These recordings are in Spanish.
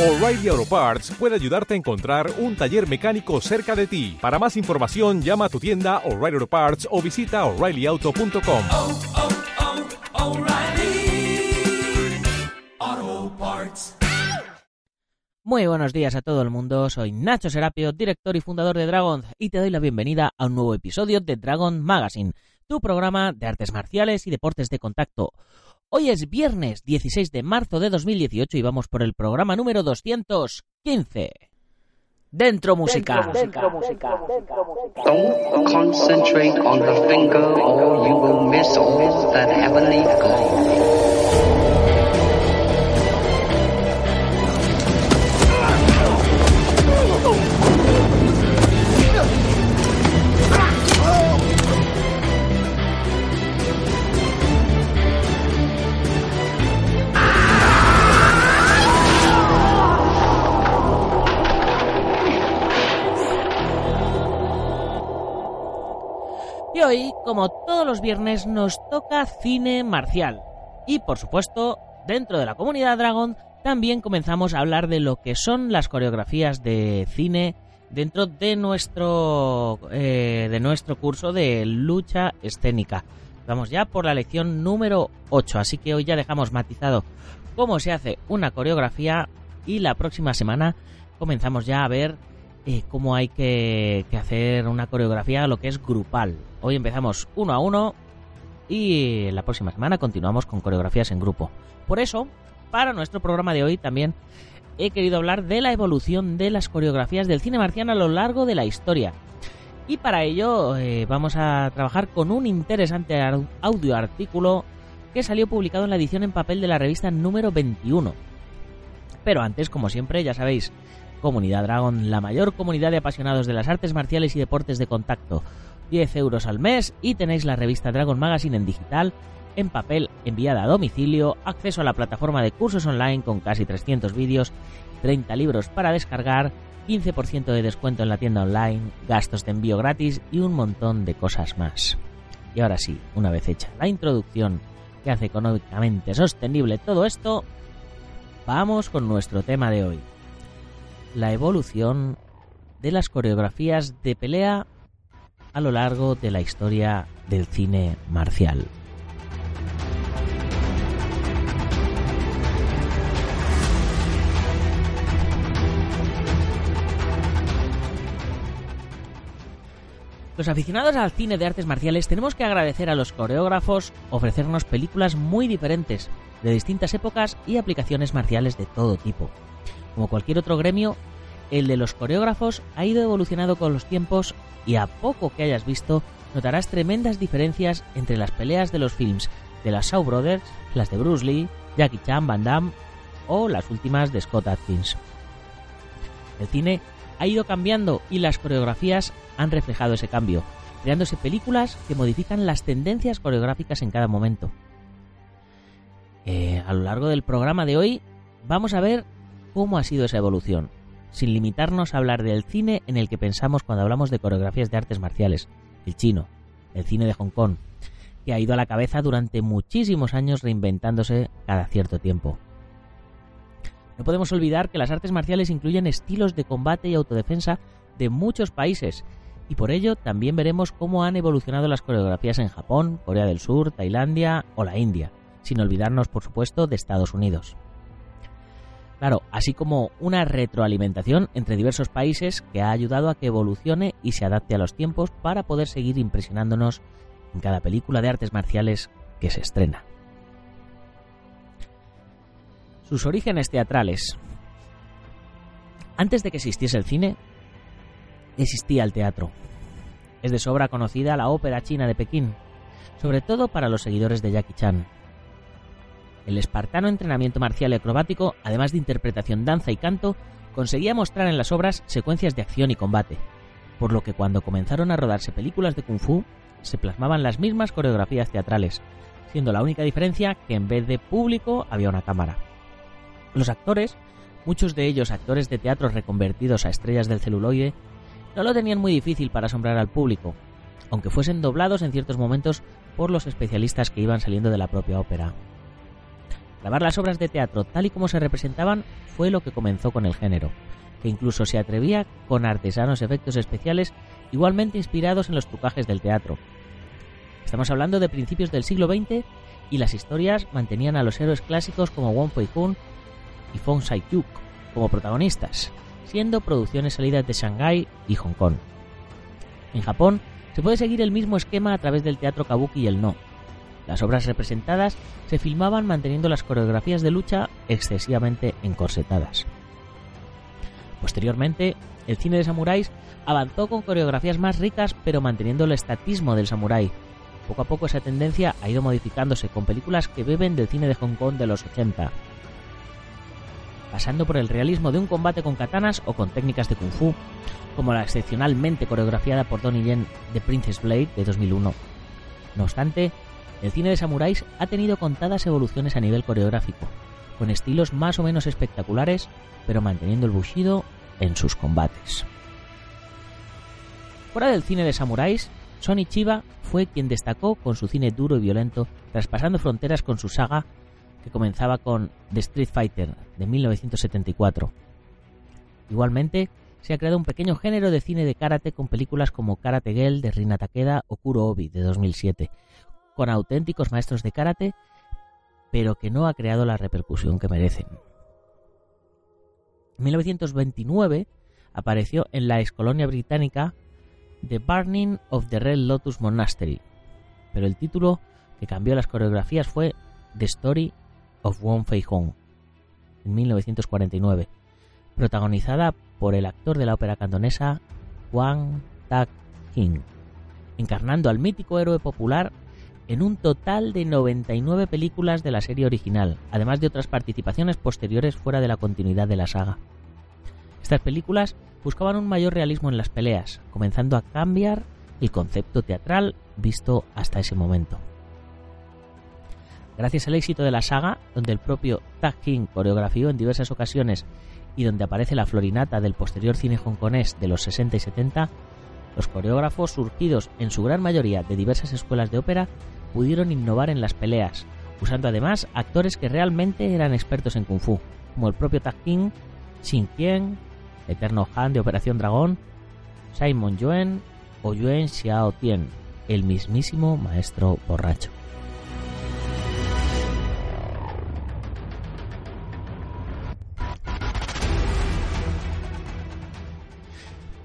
O'Reilly Auto Parts puede ayudarte a encontrar un taller mecánico cerca de ti. Para más información, llama a tu tienda O'Reilly Auto Parts o visita oreillyauto.com. oh, oh, Parts. Muy buenos días a todo el mundo, soy Nacho Serapio, director y fundador de Dragon, y te doy la bienvenida a un nuevo episodio de Dragon Magazine, tu programa de artes marciales y deportes de contacto. Hoy es viernes 16 de marzo de 2018 y vamos por el programa número 215. Dentro música. Don't concentrate on the finger or you will miss all that heavenly glow. Como todos los viernes, nos toca cine marcial. Y por supuesto, dentro de la comunidad Dragon, también comenzamos a hablar de lo que son las coreografías de cine dentro de nuestro, eh, de nuestro curso de lucha escénica. Vamos ya por la lección número 8, así que hoy ya dejamos matizado cómo se hace una coreografía y la próxima semana comenzamos ya a ver eh, cómo hay que, que hacer una coreografía, lo que es grupal. Hoy empezamos uno a uno y la próxima semana continuamos con coreografías en grupo. Por eso, para nuestro programa de hoy también he querido hablar de la evolución de las coreografías del cine marciano a lo largo de la historia. Y para ello eh, vamos a trabajar con un interesante audio artículo que salió publicado en la edición en papel de la revista número 21. Pero antes, como siempre, ya sabéis, Comunidad Dragon, la mayor comunidad de apasionados de las artes marciales y deportes de contacto. 10 euros al mes y tenéis la revista Dragon Magazine en digital, en papel, enviada a domicilio, acceso a la plataforma de cursos online con casi 300 vídeos, 30 libros para descargar, 15% de descuento en la tienda online, gastos de envío gratis y un montón de cosas más. Y ahora sí, una vez hecha la introducción que hace económicamente sostenible todo esto, vamos con nuestro tema de hoy. La evolución de las coreografías de pelea a lo largo de la historia del cine marcial. Los aficionados al cine de artes marciales tenemos que agradecer a los coreógrafos ofrecernos películas muy diferentes, de distintas épocas y aplicaciones marciales de todo tipo. Como cualquier otro gremio, el de los coreógrafos ha ido evolucionando con los tiempos y a poco que hayas visto notarás tremendas diferencias entre las peleas de los films de las Shaw Brothers, las de Bruce Lee, Jackie Chan, Van Damme o las últimas de Scott Atkins. El cine ha ido cambiando y las coreografías han reflejado ese cambio, creándose películas que modifican las tendencias coreográficas en cada momento. Eh, a lo largo del programa de hoy vamos a ver cómo ha sido esa evolución, sin limitarnos a hablar del cine en el que pensamos cuando hablamos de coreografías de artes marciales, el chino, el cine de Hong Kong, que ha ido a la cabeza durante muchísimos años reinventándose cada cierto tiempo. No podemos olvidar que las artes marciales incluyen estilos de combate y autodefensa de muchos países, y por ello también veremos cómo han evolucionado las coreografías en Japón, Corea del Sur, Tailandia o la India, sin olvidarnos por supuesto de Estados Unidos. Claro, así como una retroalimentación entre diversos países que ha ayudado a que evolucione y se adapte a los tiempos para poder seguir impresionándonos en cada película de artes marciales que se estrena. Sus orígenes teatrales. Antes de que existiese el cine, existía el teatro. Es de sobra conocida la ópera china de Pekín, sobre todo para los seguidores de Jackie Chan. El espartano entrenamiento marcial y acrobático, además de interpretación, danza y canto, conseguía mostrar en las obras secuencias de acción y combate, por lo que cuando comenzaron a rodarse películas de kung fu, se plasmaban las mismas coreografías teatrales, siendo la única diferencia que en vez de público había una cámara. Los actores, muchos de ellos actores de teatro reconvertidos a estrellas del celuloide, no lo tenían muy difícil para asombrar al público, aunque fuesen doblados en ciertos momentos por los especialistas que iban saliendo de la propia ópera. Grabar las obras de teatro tal y como se representaban fue lo que comenzó con el género, que incluso se atrevía con artesanos efectos especiales igualmente inspirados en los trucajes del teatro. Estamos hablando de principios del siglo XX y las historias mantenían a los héroes clásicos como Wong Fei-hung y Fong Sai-kyuk como protagonistas, siendo producciones salidas de Shanghái y Hong Kong. En Japón se puede seguir el mismo esquema a través del teatro kabuki y el no. Las obras representadas se filmaban manteniendo las coreografías de lucha excesivamente encorsetadas. Posteriormente, el cine de samuráis avanzó con coreografías más ricas pero manteniendo el estatismo del samurái. Poco a poco esa tendencia ha ido modificándose con películas que beben del cine de Hong Kong de los 80, pasando por el realismo de un combate con katanas o con técnicas de kung fu, como la excepcionalmente coreografiada por Donnie Yen de Princess Blade de 2001. No obstante, el cine de samuráis ha tenido contadas evoluciones a nivel coreográfico, con estilos más o menos espectaculares, pero manteniendo el bushido en sus combates. Fuera del cine de samuráis, Sonny Chiba fue quien destacó con su cine duro y violento, traspasando fronteras con su saga que comenzaba con The Street Fighter de 1974. Igualmente, se ha creado un pequeño género de cine de karate con películas como Karate Girl de Rina Takeda o Kuro Obi de 2007, con auténticos maestros de karate, pero que no ha creado la repercusión que merecen. En 1929 apareció en la excolonia británica The Burning of the Red Lotus Monastery, pero el título que cambió las coreografías fue The Story of Wong Fei Hong en 1949, protagonizada por el actor de la ópera cantonesa Wang Tak-hin, encarnando al mítico héroe popular en un total de 99 películas de la serie original, además de otras participaciones posteriores fuera de la continuidad de la saga. Estas películas buscaban un mayor realismo en las peleas, comenzando a cambiar el concepto teatral visto hasta ese momento. Gracias al éxito de la saga, donde el propio Tak King coreografió en diversas ocasiones y donde aparece la florinata del posterior cine hongkonés de los 60 y 70, los coreógrafos surgidos en su gran mayoría de diversas escuelas de ópera pudieron innovar en las peleas, usando además actores que realmente eran expertos en kung fu, como el propio Tak King, Shin Qian, Eterno Han de Operación Dragón, Simon Yuen o Yuen Xiao Tien, el mismísimo maestro borracho.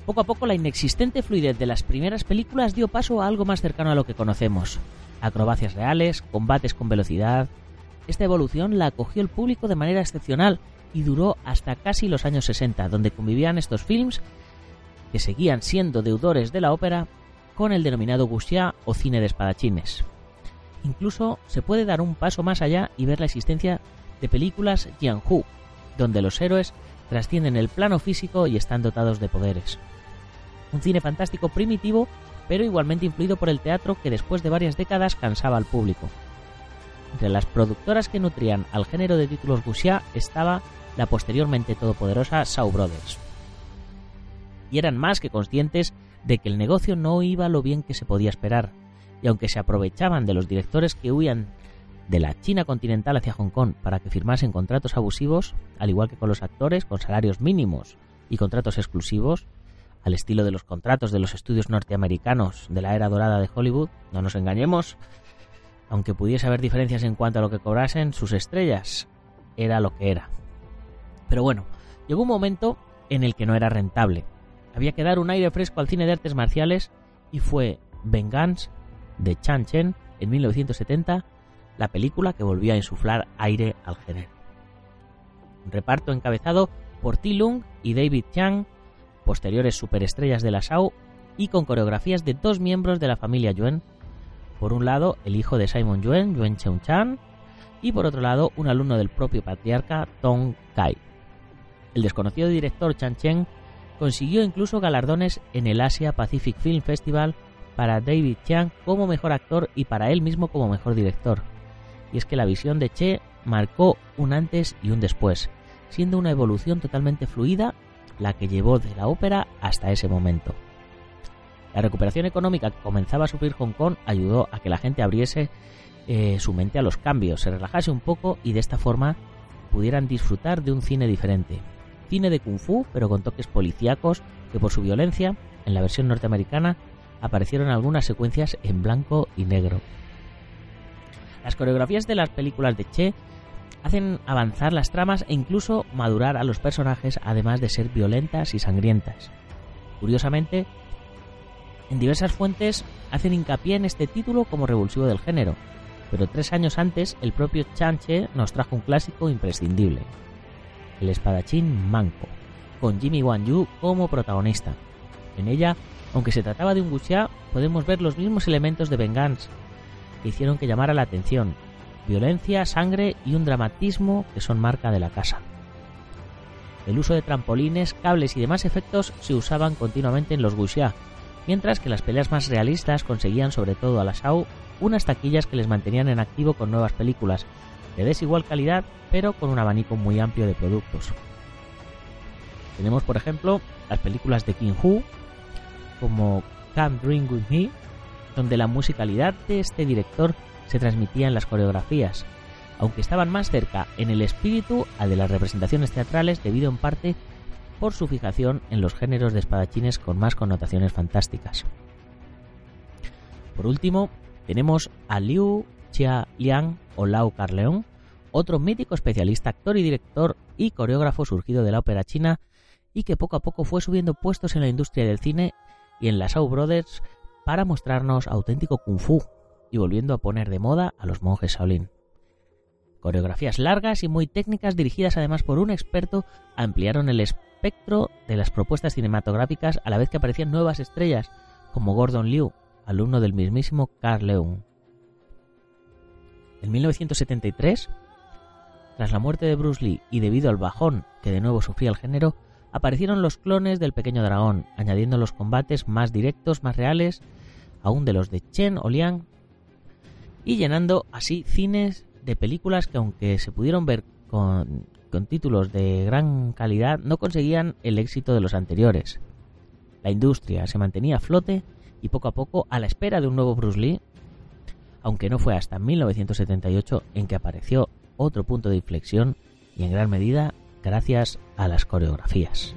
Poco a poco la inexistente fluidez de las primeras películas dio paso a algo más cercano a lo que conocemos. Acrobacias reales, combates con velocidad. Esta evolución la acogió el público de manera excepcional y duró hasta casi los años 60, donde convivían estos films que seguían siendo deudores de la ópera con el denominado wuxia o cine de espadachines. Incluso se puede dar un paso más allá y ver la existencia de películas Jianhu, donde los héroes trascienden el plano físico y están dotados de poderes un cine fantástico primitivo, pero igualmente influido por el teatro que después de varias décadas cansaba al público. Entre las productoras que nutrían al género de títulos wuxia estaba la posteriormente todopoderosa Shaw Brothers. Y eran más que conscientes de que el negocio no iba lo bien que se podía esperar, y aunque se aprovechaban de los directores que huían de la China continental hacia Hong Kong para que firmasen contratos abusivos, al igual que con los actores con salarios mínimos y contratos exclusivos, al estilo de los contratos de los estudios norteamericanos de la era dorada de Hollywood, no nos engañemos, aunque pudiese haber diferencias en cuanto a lo que cobrasen, sus estrellas era lo que era. Pero bueno, llegó un momento en el que no era rentable. Había que dar un aire fresco al cine de artes marciales y fue Vengeance de Chan Chen en 1970 la película que volvió a insuflar aire al género. Un reparto encabezado por Ti Lung y David Chang posteriores superestrellas de la Shao y con coreografías de dos miembros de la familia Yuen. Por un lado, el hijo de Simon Yuen, Yuen Cheung-chan, y por otro lado, un alumno del propio patriarca, Tong Kai. El desconocido director Chan Chen consiguió incluso galardones en el Asia Pacific Film Festival para David Chiang como mejor actor y para él mismo como mejor director. Y es que la visión de Che marcó un antes y un después, siendo una evolución totalmente fluida la que llevó de la ópera hasta ese momento. La recuperación económica que comenzaba a sufrir Hong Kong ayudó a que la gente abriese eh, su mente a los cambios, se relajase un poco y de esta forma pudieran disfrutar de un cine diferente. Cine de kung fu, pero con toques policíacos que por su violencia, en la versión norteamericana, aparecieron algunas secuencias en blanco y negro. Las coreografías de las películas de Che hacen avanzar las tramas e incluso madurar a los personajes, además de ser violentas y sangrientas. Curiosamente, en diversas fuentes hacen hincapié en este título como revulsivo del género, pero tres años antes el propio Chanche nos trajo un clásico imprescindible, El espadachín manco, con Jimmy Wan Yu como protagonista. En ella, aunque se trataba de un wuxia, podemos ver los mismos elementos de Vengeance que hicieron que llamara la atención, violencia, sangre y un dramatismo que son marca de la casa. El uso de trampolines, cables y demás efectos se usaban continuamente en los wuxia, mientras que las peleas más realistas conseguían sobre todo a la Shao unas taquillas que les mantenían en activo con nuevas películas, de desigual calidad, pero con un abanico muy amplio de productos. Tenemos, por ejemplo, las películas de King Hu, como Can't Dream With Me, donde la musicalidad de este director se transmitía en las coreografías, aunque estaban más cerca en el espíritu a de las representaciones teatrales debido en parte por su fijación en los géneros de espadachines con más connotaciones fantásticas. Por último, tenemos a Liu Chia Liang o Lau Carleon, otro mítico especialista, actor y director y coreógrafo surgido de la ópera china y que poco a poco fue subiendo puestos en la industria del cine y en las Shaw Brothers para mostrarnos auténtico kung fu y volviendo a poner de moda a los monjes Shaolin. Coreografías largas y muy técnicas dirigidas además por un experto ampliaron el espectro de las propuestas cinematográficas a la vez que aparecían nuevas estrellas como Gordon Liu, alumno del mismísimo Carl Leung. En 1973, tras la muerte de Bruce Lee y debido al bajón que de nuevo sufría el género, aparecieron los clones del pequeño dragón, añadiendo los combates más directos, más reales, aún de los de Chen o Liang, y llenando así cines de películas que aunque se pudieron ver con, con títulos de gran calidad, no conseguían el éxito de los anteriores. La industria se mantenía a flote y poco a poco a la espera de un nuevo Bruce Lee, aunque no fue hasta 1978 en que apareció otro punto de inflexión y en gran medida gracias a las coreografías.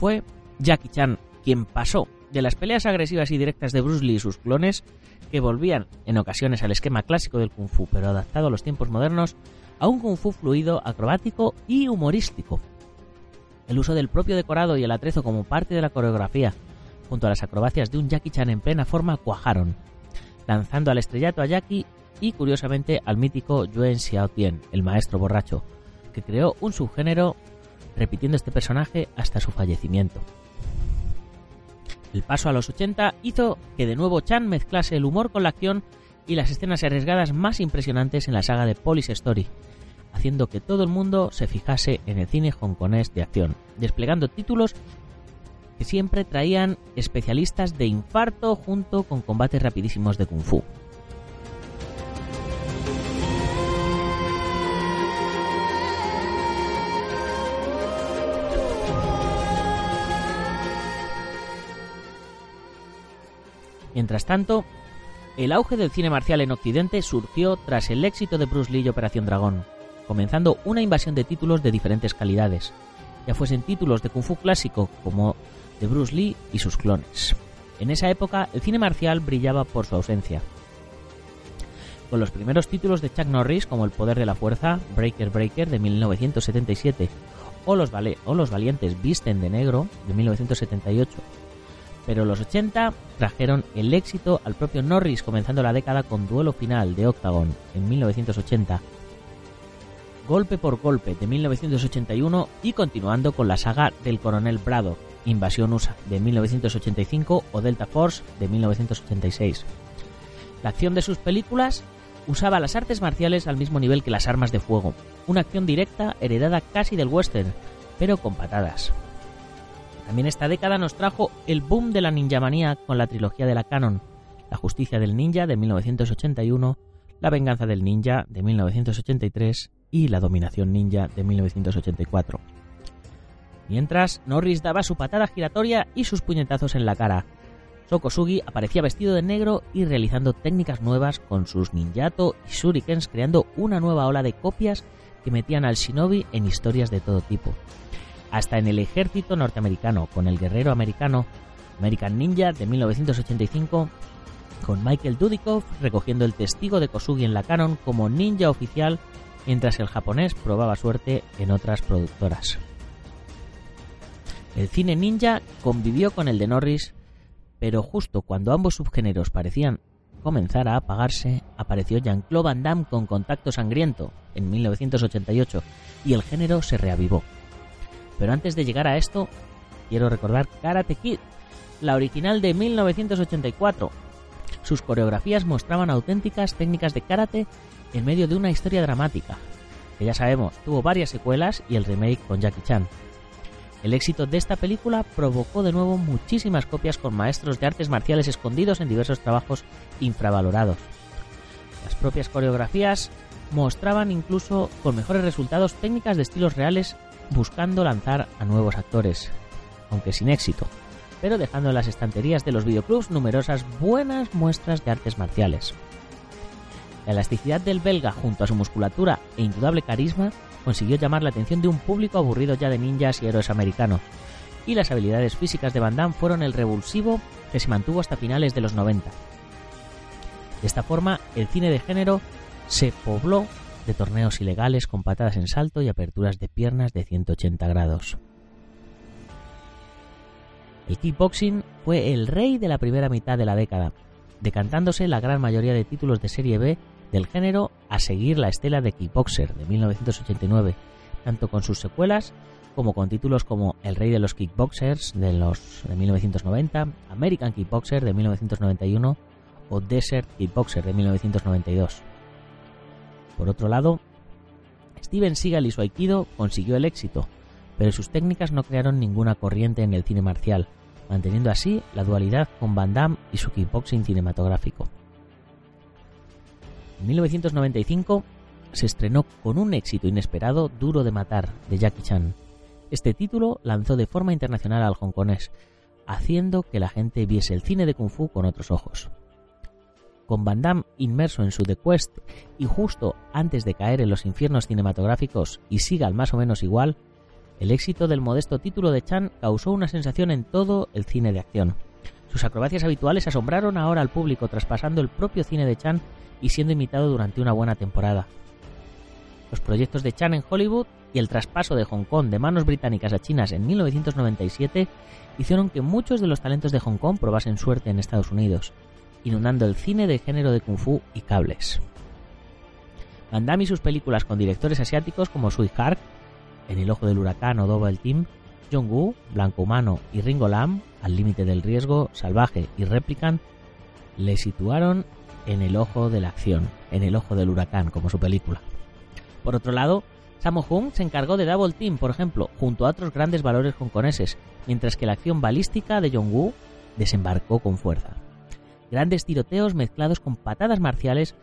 Fue Jackie Chan quien pasó de las peleas agresivas y directas de Bruce Lee y sus clones, que volvían en ocasiones al esquema clásico del kung fu, pero adaptado a los tiempos modernos, a un kung fu fluido, acrobático y humorístico. El uso del propio decorado y el atrezo como parte de la coreografía, junto a las acrobacias de un Jackie Chan en plena forma, cuajaron, lanzando al estrellato a Jackie y curiosamente al mítico Yuen Xiaotien, el maestro borracho, que creó un subgénero repitiendo este personaje hasta su fallecimiento. El paso a los 80 hizo que de nuevo Chan mezclase el humor con la acción y las escenas arriesgadas más impresionantes en la saga de Police Story, haciendo que todo el mundo se fijase en el cine hongkonés de acción, desplegando títulos que siempre traían especialistas de infarto junto con combates rapidísimos de kung fu. Mientras tanto, el auge del cine marcial en Occidente surgió tras el éxito de Bruce Lee y Operación Dragón, comenzando una invasión de títulos de diferentes calidades, ya fuesen títulos de kung fu clásico como de Bruce Lee y sus clones. En esa época el cine marcial brillaba por su ausencia. Con los primeros títulos de Chuck Norris como El poder de la fuerza, Breaker Breaker de 1977 o Los, o los Valientes Visten de Negro de 1978 pero los 80 trajeron el éxito al propio Norris, comenzando la década con Duelo Final de Octagon en 1980, Golpe por Golpe de 1981 y continuando con la saga del Coronel Braddock, Invasión USA de 1985 o Delta Force de 1986. La acción de sus películas usaba las artes marciales al mismo nivel que las armas de fuego, una acción directa heredada casi del western, pero con patadas. También esta década nos trajo el boom de la ninjamanía con la trilogía de la Canon, La justicia del ninja de 1981, La venganza del ninja de 1983 y La dominación ninja de 1984. Mientras, Norris daba su patada giratoria y sus puñetazos en la cara. Sokosugi aparecía vestido de negro y realizando técnicas nuevas con sus ninjato y shurikens creando una nueva ola de copias que metían al shinobi en historias de todo tipo. Hasta en el ejército norteamericano, con el guerrero americano American Ninja de 1985, con Michael Dudikoff recogiendo el testigo de Kosugi en la canon como ninja oficial, mientras el japonés probaba suerte en otras productoras. El cine ninja convivió con el de Norris, pero justo cuando ambos subgéneros parecían comenzar a apagarse, apareció Jean-Claude Van Damme con Contacto Sangriento en 1988 y el género se reavivó. Pero antes de llegar a esto, quiero recordar Karate Kid, la original de 1984. Sus coreografías mostraban auténticas técnicas de karate en medio de una historia dramática, que ya sabemos, tuvo varias secuelas y el remake con Jackie Chan. El éxito de esta película provocó de nuevo muchísimas copias con maestros de artes marciales escondidos en diversos trabajos infravalorados. Las propias coreografías mostraban incluso con mejores resultados técnicas de estilos reales buscando lanzar a nuevos actores, aunque sin éxito, pero dejando en las estanterías de los videoclubs numerosas buenas muestras de artes marciales. La elasticidad del belga junto a su musculatura e indudable carisma consiguió llamar la atención de un público aburrido ya de ninjas y héroes americanos, y las habilidades físicas de Van Damme fueron el revulsivo que se mantuvo hasta finales de los 90. De esta forma, el cine de género se pobló torneos ilegales con patadas en salto y aperturas de piernas de 180 grados. El kickboxing fue el rey de la primera mitad de la década, decantándose la gran mayoría de títulos de serie B del género a seguir la estela de Kickboxer de 1989, tanto con sus secuelas como con títulos como El Rey de los Kickboxers de, los, de 1990, American Kickboxer de 1991 o Desert Kickboxer de 1992. Por otro lado, Steven Seagal y su Aikido consiguió el éxito, pero sus técnicas no crearon ninguna corriente en el cine marcial, manteniendo así la dualidad con Van Damme y su kickboxing cinematográfico. En 1995 se estrenó con un éxito inesperado Duro de Matar de Jackie Chan. Este título lanzó de forma internacional al hongkonés, haciendo que la gente viese el cine de kung fu con otros ojos. Con Van Damme inmerso en su The Quest y justo antes de caer en los infiernos cinematográficos y siga más o menos igual, el éxito del modesto título de Chan causó una sensación en todo el cine de acción. Sus acrobacias habituales asombraron ahora al público, traspasando el propio cine de Chan y siendo imitado durante una buena temporada. Los proyectos de Chan en Hollywood y el traspaso de Hong Kong de manos británicas a chinas en 1997 hicieron que muchos de los talentos de Hong Kong probasen suerte en Estados Unidos, inundando el cine de género de kung fu y cables. Van y sus películas con directores asiáticos como Sui Hark, En el ojo del huracán o Double Team, Jong-woo, Blanco Humano y Ringo Lam, Al límite del riesgo, Salvaje y Replicant, le situaron en el ojo de la acción, en el ojo del huracán, como su película. Por otro lado, Sammo Hung se encargó de Double Team, por ejemplo, junto a otros grandes valores hongkoneses, mientras que la acción balística de Jong-woo desembarcó con fuerza. Grandes tiroteos mezclados con patadas marciales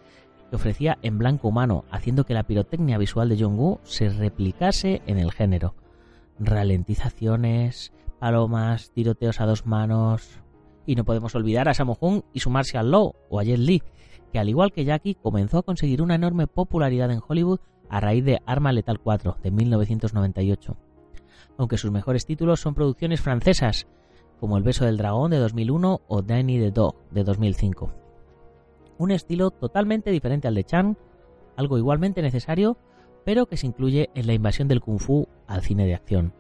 que ofrecía en blanco humano, haciendo que la pirotecnia visual de Jong-woo se replicase en el género. Ralentizaciones, palomas, tiroteos a dos manos, y no podemos olvidar a Sammo Hung y su martial law, o a Jet Li, que al igual que Jackie comenzó a conseguir una enorme popularidad en Hollywood a raíz de Arma Letal 4 de 1998. Aunque sus mejores títulos son producciones francesas, como El beso del dragón de 2001 o Danny the Dog de 2005. Un estilo totalmente diferente al de Chan, algo igualmente necesario, pero que se incluye en la invasión del kung fu al cine de acción.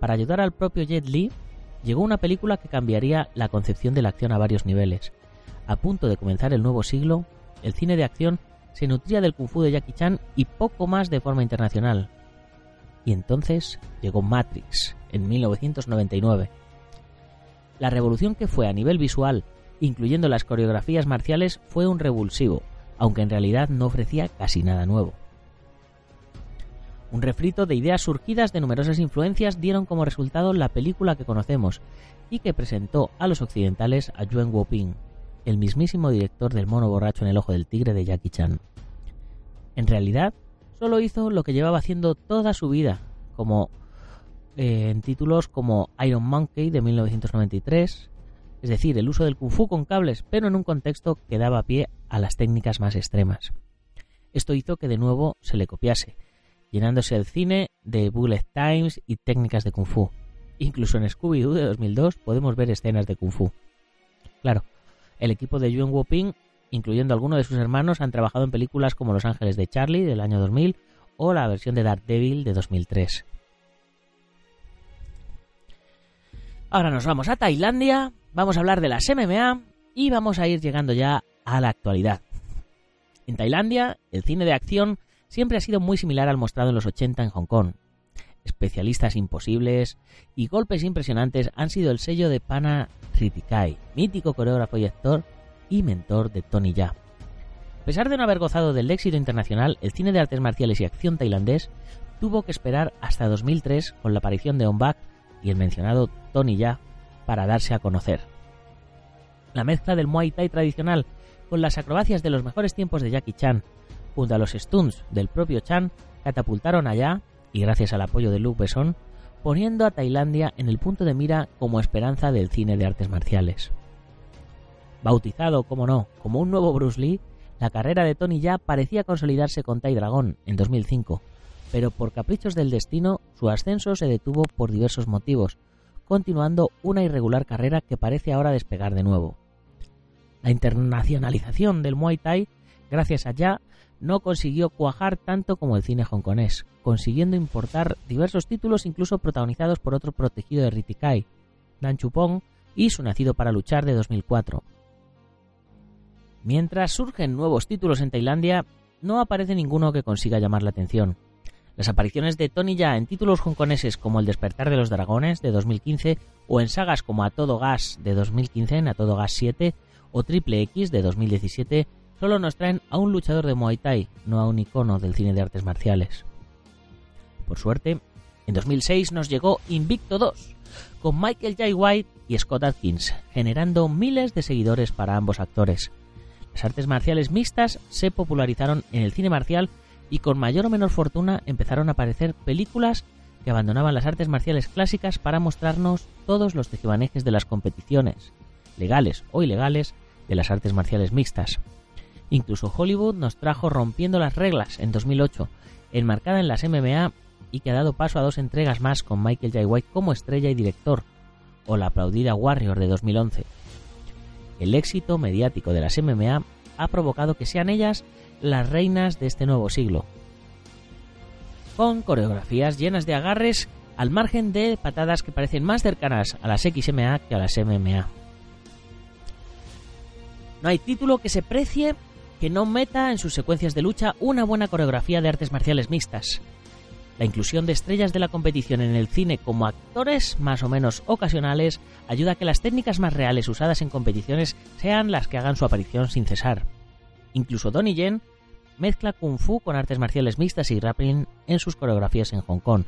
Para ayudar al propio Jet Li, llegó una película que cambiaría la concepción de la acción a varios niveles. A punto de comenzar el nuevo siglo, el cine de acción se nutría del kung fu de Jackie Chan y poco más de forma internacional. Y entonces llegó Matrix, en 1999. La revolución que fue a nivel visual, incluyendo las coreografías marciales, fue un revulsivo, aunque en realidad no ofrecía casi nada nuevo. Un refrito de ideas surgidas de numerosas influencias dieron como resultado la película que conocemos y que presentó a los occidentales a Yuen Woping, el mismísimo director del mono borracho en el ojo del tigre de Jackie Chan. En realidad, solo hizo lo que llevaba haciendo toda su vida, como eh, en títulos como Iron Monkey de 1993, es decir, el uso del kung fu con cables, pero en un contexto que daba pie a las técnicas más extremas. Esto hizo que de nuevo se le copiase, llenándose el cine de bullet times y técnicas de kung fu. Incluso en Scooby-Doo de 2002 podemos ver escenas de kung fu. Claro, el equipo de Yuen Woping, incluyendo algunos de sus hermanos, han trabajado en películas como Los Ángeles de Charlie del año 2000 o la versión de Devil de 2003. Ahora nos vamos a Tailandia, vamos a hablar de las MMA y vamos a ir llegando ya a la actualidad. En Tailandia, el cine de acción siempre ha sido muy similar al mostrado en los 80 en Hong Kong. Especialistas imposibles y golpes impresionantes han sido el sello de Pana Ritikai, mítico coreógrafo y actor y mentor de Tony Ya. A pesar de no haber gozado del éxito internacional, el cine de artes marciales y acción tailandés tuvo que esperar hasta 2003 con la aparición de On Bak y el mencionado Tony Ya para darse a conocer. La mezcla del Muay Thai tradicional con las acrobacias de los mejores tiempos de Jackie Chan, junto a los stunts del propio Chan, catapultaron allá, y gracias al apoyo de Luke Besson, poniendo a Tailandia en el punto de mira como esperanza del cine de artes marciales. Bautizado, como no, como un nuevo Bruce Lee, la carrera de Tony Ya parecía consolidarse con Tai Dragon en 2005, pero por caprichos del destino su ascenso se detuvo por diversos motivos, continuando una irregular carrera que parece ahora despegar de nuevo. La internacionalización del Muay Thai, gracias a Ya, no consiguió cuajar tanto como el cine hongkonés, consiguiendo importar diversos títulos incluso protagonizados por otro protegido de Ritikai, Dan Chupong, y su Nacido para Luchar de 2004. Mientras surgen nuevos títulos en Tailandia, no aparece ninguno que consiga llamar la atención. Las apariciones de Tony Ya en títulos hongkoneses como El despertar de los dragones de 2015 o en sagas como A todo gas de 2015 en A todo gas 7 o Triple X de 2017 solo nos traen a un luchador de Muay Thai, no a un icono del cine de artes marciales. Por suerte, en 2006 nos llegó Invicto 2, con Michael J. White y Scott Atkins, generando miles de seguidores para ambos actores. Las artes marciales mixtas se popularizaron en el cine marcial y con mayor o menor fortuna empezaron a aparecer películas que abandonaban las artes marciales clásicas para mostrarnos todos los tejibanejes de las competiciones, legales o ilegales, de las artes marciales mixtas. Incluso Hollywood nos trajo Rompiendo las Reglas en 2008, enmarcada en las MMA y que ha dado paso a dos entregas más con Michael J. White como estrella y director, o la aplaudida Warrior de 2011. El éxito mediático de las MMA ha provocado que sean ellas las reinas de este nuevo siglo, con coreografías llenas de agarres al margen de patadas que parecen más cercanas a las XMA que a las MMA. No hay título que se precie que no meta en sus secuencias de lucha una buena coreografía de artes marciales mixtas. La inclusión de estrellas de la competición en el cine como actores más o menos ocasionales ayuda a que las técnicas más reales usadas en competiciones sean las que hagan su aparición sin cesar. Incluso Donnie Yen mezcla kung fu con artes marciales mixtas y grappling en sus coreografías en Hong Kong,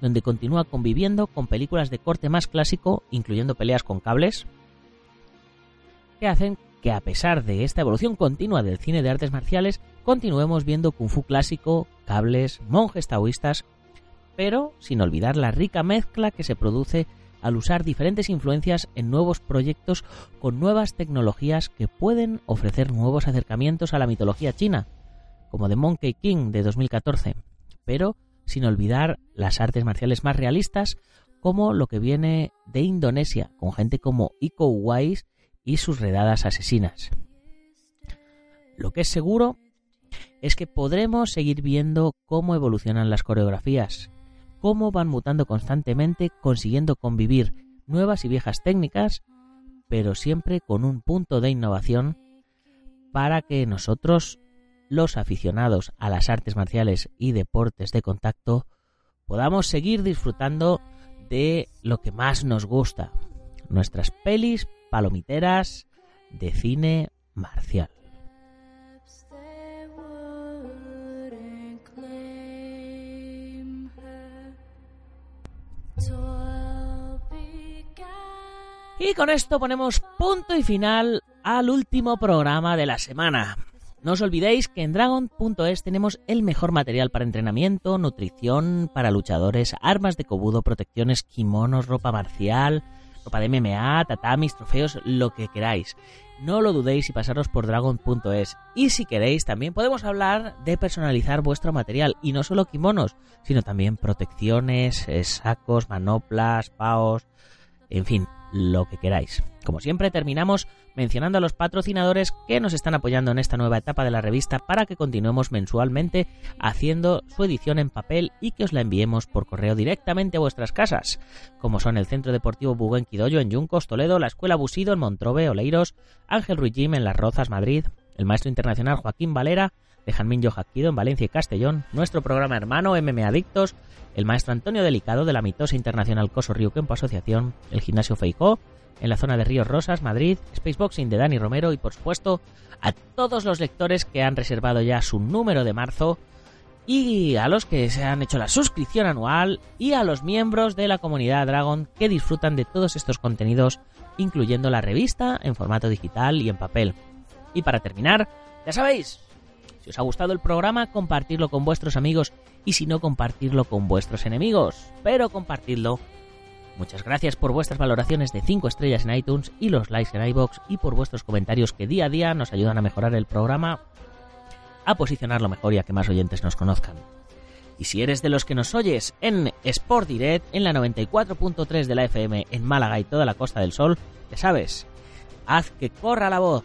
donde continúa conviviendo con películas de corte más clásico, incluyendo peleas con cables, que hacen que a pesar de esta evolución continua del cine de artes marciales, continuemos viendo kung fu clásico, cables, monjes taoístas, pero sin olvidar la rica mezcla que se produce al usar diferentes influencias en nuevos proyectos con nuevas tecnologías que pueden ofrecer nuevos acercamientos a la mitología china, como The Monkey King de 2014, pero sin olvidar las artes marciales más realistas como lo que viene de Indonesia, con gente como Iko Uwais y sus redadas asesinas. Lo que es seguro es que podremos seguir viendo cómo evolucionan las coreografías, cómo van mutando constantemente consiguiendo convivir nuevas y viejas técnicas, pero siempre con un punto de innovación para que nosotros, los aficionados a las artes marciales y deportes de contacto, podamos seguir disfrutando de lo que más nos gusta, nuestras pelis palomiteras de cine marcial. Y con esto ponemos punto y final al último programa de la semana. No os olvidéis que en Dragon.es tenemos el mejor material para entrenamiento, nutrición para luchadores, armas de cobudo, protecciones, kimonos, ropa marcial, ropa de MMA, tatamis, trofeos, lo que queráis. No lo dudéis y pasaros por dragon.es. Y si queréis, también podemos hablar de personalizar vuestro material. Y no solo kimonos, sino también protecciones, eh, sacos, manoplas, paos, en fin, lo que queráis. Como siempre, terminamos mencionando a los patrocinadores que nos están apoyando en esta nueva etapa de la revista para que continuemos mensualmente haciendo su edición en papel y que os la enviemos por correo directamente a vuestras casas, como son el Centro Deportivo Buguenquidoyo en Yuncos, Toledo, la Escuela Busido en Montrobe, Oleiros, Ángel Ruiz Jim en Las Rozas, Madrid, el maestro internacional Joaquín Valera de Janmin Jojaquido en Valencia y Castellón, nuestro programa hermano MM Adictos, el maestro Antonio Delicado de la mitosa internacional Coso Río Kempo Asociación, el gimnasio Feicó, en la zona de Ríos Rosas, Madrid, Spaceboxing de Dani Romero y por supuesto a todos los lectores que han reservado ya su número de marzo y a los que se han hecho la suscripción anual y a los miembros de la comunidad Dragon que disfrutan de todos estos contenidos incluyendo la revista en formato digital y en papel. Y para terminar, ya sabéis, si os ha gustado el programa, compartirlo con vuestros amigos y si no, compartirlo con vuestros enemigos. Pero compartidlo Muchas gracias por vuestras valoraciones de 5 estrellas en iTunes y los likes en iBox y por vuestros comentarios que día a día nos ayudan a mejorar el programa, a posicionarlo mejor y a que más oyentes nos conozcan. Y si eres de los que nos oyes en Sport Direct, en la 94.3 de la FM en Málaga y toda la Costa del Sol, ya sabes, haz que corra la voz,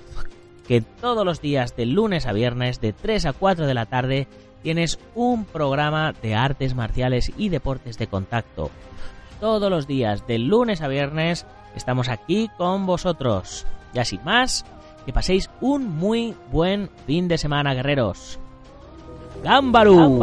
que todos los días de lunes a viernes de 3 a 4 de la tarde tienes un programa de artes marciales y deportes de contacto todos los días, de lunes a viernes, estamos aquí con vosotros. Ya sin más, que paséis un muy buen fin de semana, guerreros. ¡Gámbaru!